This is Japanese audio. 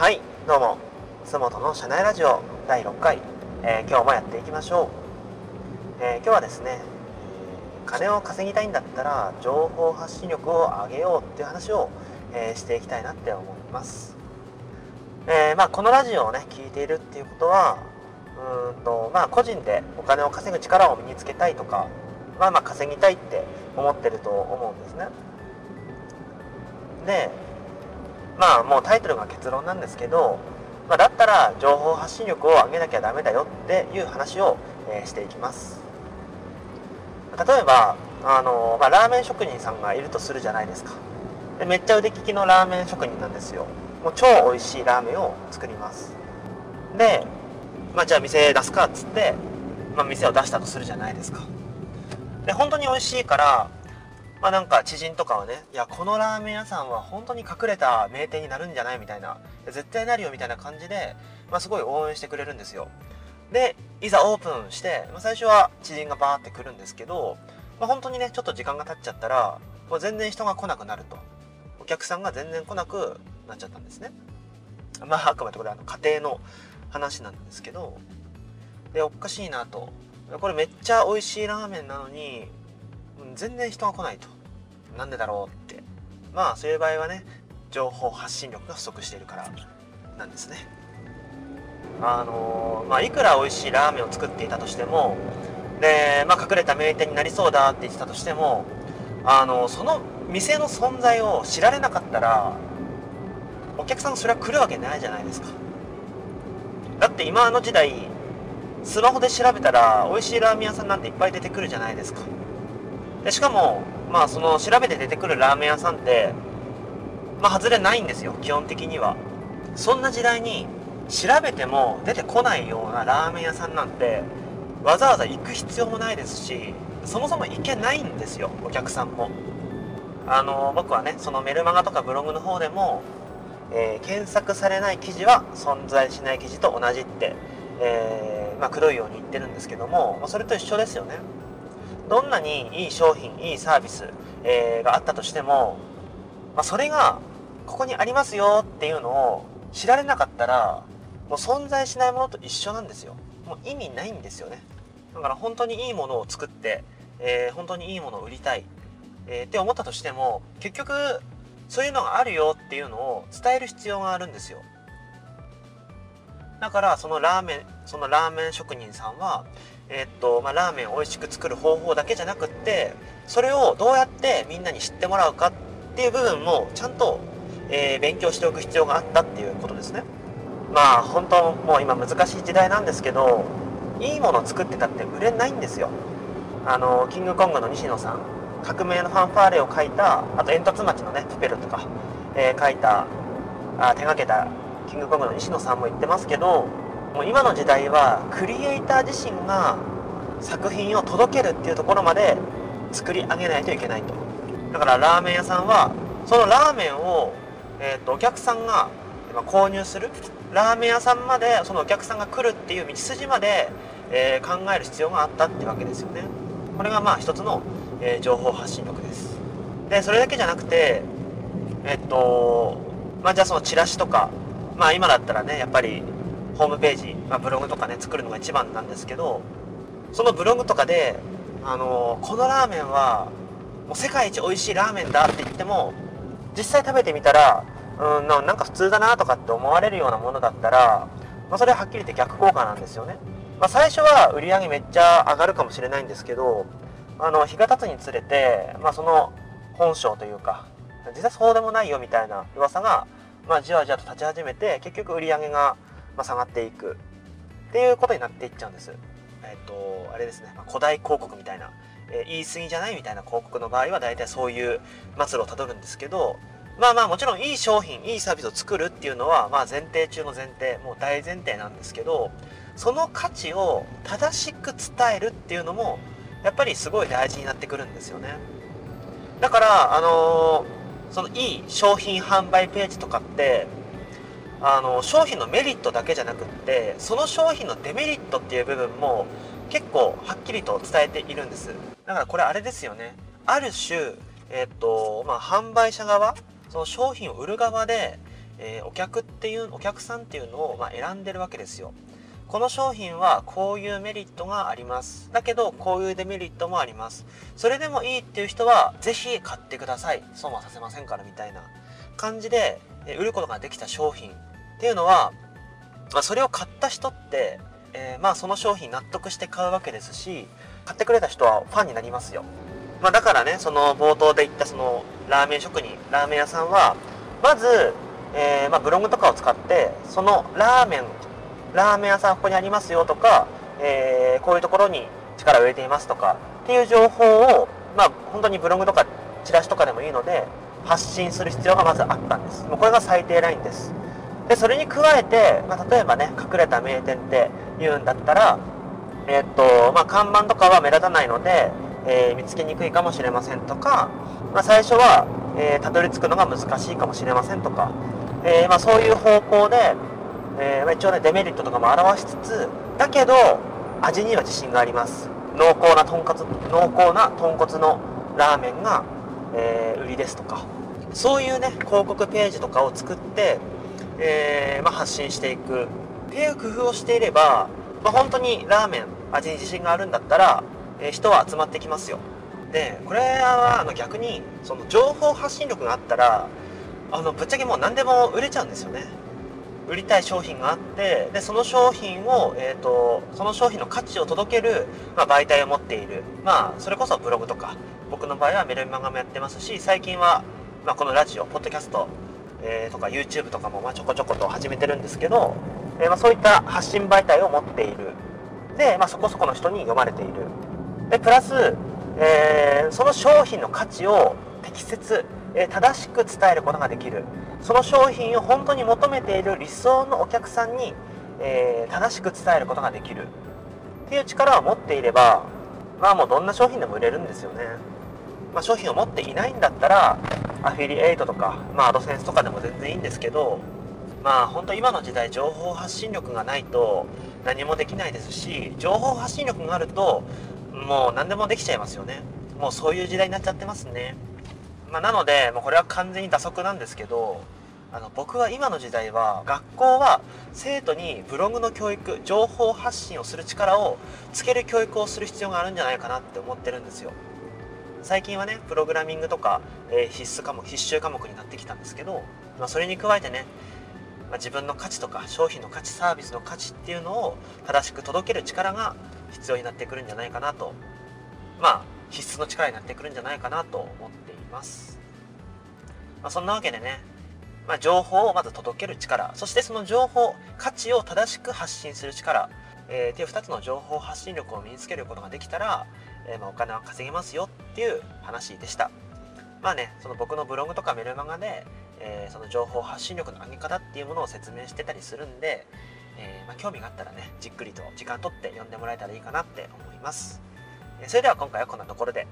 はいどうも洲本の社内ラジオ第6回、えー今日もやっていきましょう、えー今日はですね金を稼ぎたいんだったら情報発信力を上げようっていう話を、えーしていきたいなって思います、えまあ、このラジオをね聞いているっていうことはうんとまあ個人でお金を稼ぐ力を身につけたいとかまあまあ稼ぎたいって思ってると思うんですね。でまあもうタイトルが結論なんですけど、まあ、だったら情報発信力を上げなきゃダメだよっていう話を、えーしていきます。例えばあの、まあ、ラーメン職人さんがいるとするじゃないですか。でめっちゃ腕利きのラーメン職人なんですよ。もう超美味しいラーメンを作ります。で、まあ、じゃあ店出すかっつって、まあ、店を出したとするじゃないですか。で本当に美味しいからまあなんか知人とかはね、いや、このラーメン屋さんは本当に隠れた名店になるんじゃないみたいな、絶対なるよみたいな感じで、まあすごい応援してくれるんですよ。で、いざオープンして、まあ、最初は知人がバーって来るんですけど、まあ本当にね、ちょっと時間が経っちゃったら、もう全然人が来なくなると。お客さんが全然来なくなっちゃったんですね。まああくまでこれあの家庭の話なんですけど、で、おかしいなと。これめっちゃ美味しいラーメンなのに、全然人が来ないと。なんでだろうって。まあそういう場合はね情報発信力が不足しているからなんですね。あのーまあいくら美味しいラーメンを作っていたとしてもで、まあ、隠れた名店になりそうだって言ってたとしてもあのその店の存在を知られなかったらお客さんがそれは来るわけないじゃないですか。だって今の時代スマホで調べたら美味しいラーメン屋さんなんていっぱい出てくるじゃないですか。でしかもまあその調べて出てくるラーメン屋さんってまあ外れないんですよ基本的には。そんな時代に調べても出てこないようなラーメン屋さんなんてわざわざ行く必要もないですしそもそも行けないんですよお客さんも。あの僕はねそのメルマガとかブログの方でも、えー検索されない記事は存在しない記事と同じって、えーまあ、黒いように言ってるんですけども、まあ、それと一緒ですよね。どんなにいい商品いいサービス、えーがあったとしても、まあ、それがここにありますよっていうのを知られなかったらもう存在しないものと一緒なんですよ。もう意味ないんですよね。だから本当にいいものを作って、えー本当にいいものを売りたい、えーって思ったとしても結局そういうのがあるよっていうのを伝える必要があるんですよ。だからそのラーメンそのラーメン職人さんはえーっとまあ、ラーメンを美味しく作る方法だけじゃなくってそれをどうやってみんなに知ってもらうかっていう部分もちゃんと、えー勉強しておく必要があったっていうことですね。まあ本当もう今難しい時代なんですけどいいもの作ってたって売れないんですよ。あのキングコングの西野さん革命のファンファーレを書いたあと煙突町のねプペルとか、えー書いたあ手掛けたキングコングの西野さんも言ってますけどもう今の時代はクリエイター自身が作品を届けるっていうところまで作り上げないといけないと。だからラーメン屋さんはそのラーメンを、えー、とお客さんが購入するラーメン屋さんまでそのお客さんが来るっていう道筋まで、えー考える必要があったってわけですよね。これがまあ一つの、えー情報発信力です。でそれだけじゃなくてえっとまあじゃあそのチラシとかまあ今だったらねやっぱりホームページ、まあ、ブログとかね作るのが一番なんですけどそのブログとかであのこのラーメンはもう世界一美味しいラーメンだって言っても実際食べてみたらうんなんか普通だなとかって思われるようなものだったら、まあ、それははっきり言って逆効果なんですよね、まあ、最初は売り上げめっちゃ上がるかもしれないんですけどあの日が経つにつれて、まあ、その本性というか実際そうでもないよみたいな噂が、まあ、じわじわと立ち始めて結局売り上げがまあ下がっていくっていうことになっていっちゃうんです。えっとあれですね、まあ古代広告みたいな、えー言い過ぎじゃないみたいな広告の場合は大体そういう末路をたどるんですけどまあまあもちろんいい商品いいサービスを作るっていうのはまあ前提中の前提もう大前提なんですけどその価値を正しく伝えるっていうのもやっぱりすごい大事になってくるんですよね。だからあのーそのいい商品販売ページとかってあの商品のメリットだけじゃなくってその商品のデメリットっていう部分も結構はっきりと伝えているんです。だからこれあれですよね。ある種えっとまあ販売者側その商品を売る側で、えー、お客っていうお客さんっていうのを、まあ、選んでるわけですよ。この商品はこういうメリットがあります。だけどこういうデメリットもあります。それでもいいっていう人は是非買ってください。損はさせませんからみたいな感じで売ることができた商品。っていうのは、まあ、それを買った人って、えー、まあその商品納得して買うわけですし買ってくれた人はファンになりますよ、まあ、だからねその冒頭で言ったそのラーメン職人ラーメン屋さんはまず、えー、まあ、ブログとかを使ってそのラーメンラーメン屋さんここにありますよとか、えー、こういうところに力を入れていますとかっていう情報をまあ本当にブログとかチラシとかでもいいので発信する必要がまずあったんです。もうこれが最低ラインです。でそれに加えて、まあ、例えばね隠れた名店って言うんだったらえ、っとまあ、看板とかは目立たないので、えー、見つけにくいかもしれませんとか、まあ、最初は、えー、たどり着くのが難しいかもしれませんとか、えまあ、そういう方向で、え一応ねデメリットとかも表しつつだけど味には自信があります。濃厚な豚骨濃厚な豚骨のラーメンが、え売りですとかそういうね広告ページとかを作って、えまあ、発信していく。っていう工夫をしていればまあ、本当にラーメン味に自信があるんだったら、えー、人は集まってきますよ。でこれはあの逆にその情報発信力があったらあのぶっちゃけもう何でも売れちゃうんですよね。売りたい商品があってでその商品を、えーと、その商品の価値を届ける、まあ、媒体を持っている。まあそれこそブログとか。僕の場合はメルマガもやってますし最近は、まあ、このラジオポッドキャスト、えー、とか YouTube とかもまあちょこちょこと始めてるんですけどえま、そういった発信媒体を持っている。で、まあ、そこそこの人に読まれている。でプラス、えー、その商品の価値を適切、え、正しく伝えることができる。その商品を本当に求めている理想のお客さんに、え、正しく伝えることができる。っていう力を持っていればまあもうどんな商品でも売れるんですよね、まあ、商品を持っていないんだったらアフィリエイトとか、まあ、アドセンスとかでも全然いいんですけどまあ本当今の時代情報発信力がないと何もできないですし情報発信力があるともう何でもできちゃいますよね。もうそういう時代になっちゃってますね、まあ、なのでもうこれは完全に打足なんですけどあの僕は今の時代は学校は生徒にブログの教育情報発信をする力をつける教育をする必要があるんじゃないかなって思ってるんですよ。最近はねプログラミングとか、えー、必須科目必修科目になってきたんですけど、まあ、それに加えてねまあ、自分の価値とか商品の価値サービスの価値っていうのを正しく届ける力が必要になってくるんじゃないかなと。まあ必須の力になってくるんじゃないかなと思っています、まあ、そんなわけでね、まあ、情報をまず届ける力そしてその情報価値を正しく発信する力、えー、っていう2つの情報発信力を身につけることができたら、えー、まあお金は稼げますよっていう話でした。まあねその僕のブログとかメルマガでえー、その情報発信力の上げ方っていうものを説明してたりするんで、えー、まあ、興味があったらねじっくりと時間とって読んでもらえたらいいかなって思います、えそれでは今回はこんなところで。